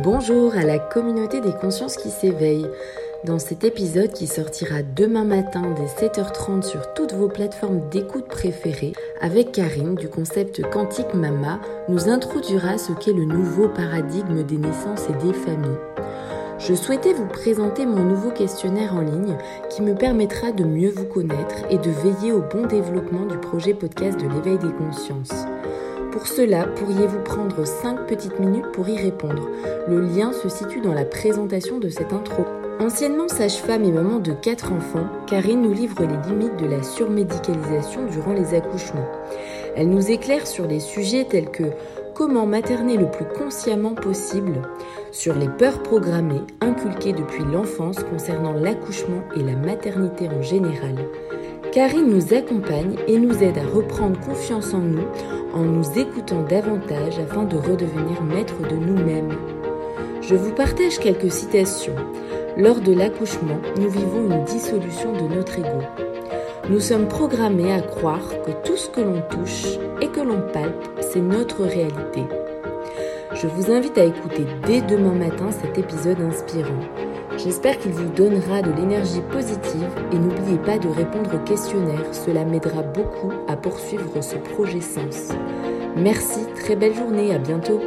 Bonjour à la communauté des consciences qui s'éveillent. Dans cet épisode qui sortira demain matin dès 7h30 sur toutes vos plateformes d'écoute préférées, avec Karine du concept Quantique Mama, nous introduira ce qu'est le nouveau paradigme des naissances et des familles. Je souhaitais vous présenter mon nouveau questionnaire en ligne qui me permettra de mieux vous connaître et de veiller au bon développement du projet podcast de l'éveil des consciences. Pour cela, pourriez-vous prendre 5 petites minutes pour y répondre Le lien se situe dans la présentation de cette intro. Anciennement sage-femme et maman de 4 enfants, Karine nous livre les limites de la surmédicalisation durant les accouchements. Elle nous éclaire sur des sujets tels que comment materner le plus consciemment possible, sur les peurs programmées inculquées depuis l'enfance concernant l'accouchement et la maternité en général. Karine nous accompagne et nous aide à reprendre confiance en nous en nous écoutant davantage afin de redevenir maître de nous-mêmes. Je vous partage quelques citations. Lors de l'accouchement, nous vivons une dissolution de notre ego. Nous sommes programmés à croire que tout ce que l'on touche et que l'on palpe, c'est notre réalité. Je vous invite à écouter dès demain matin cet épisode inspirant. J'espère qu'il vous donnera de l'énergie positive et n'oubliez pas de répondre au questionnaire, cela m'aidera beaucoup à poursuivre ce projet Sens. Merci, très belle journée, à bientôt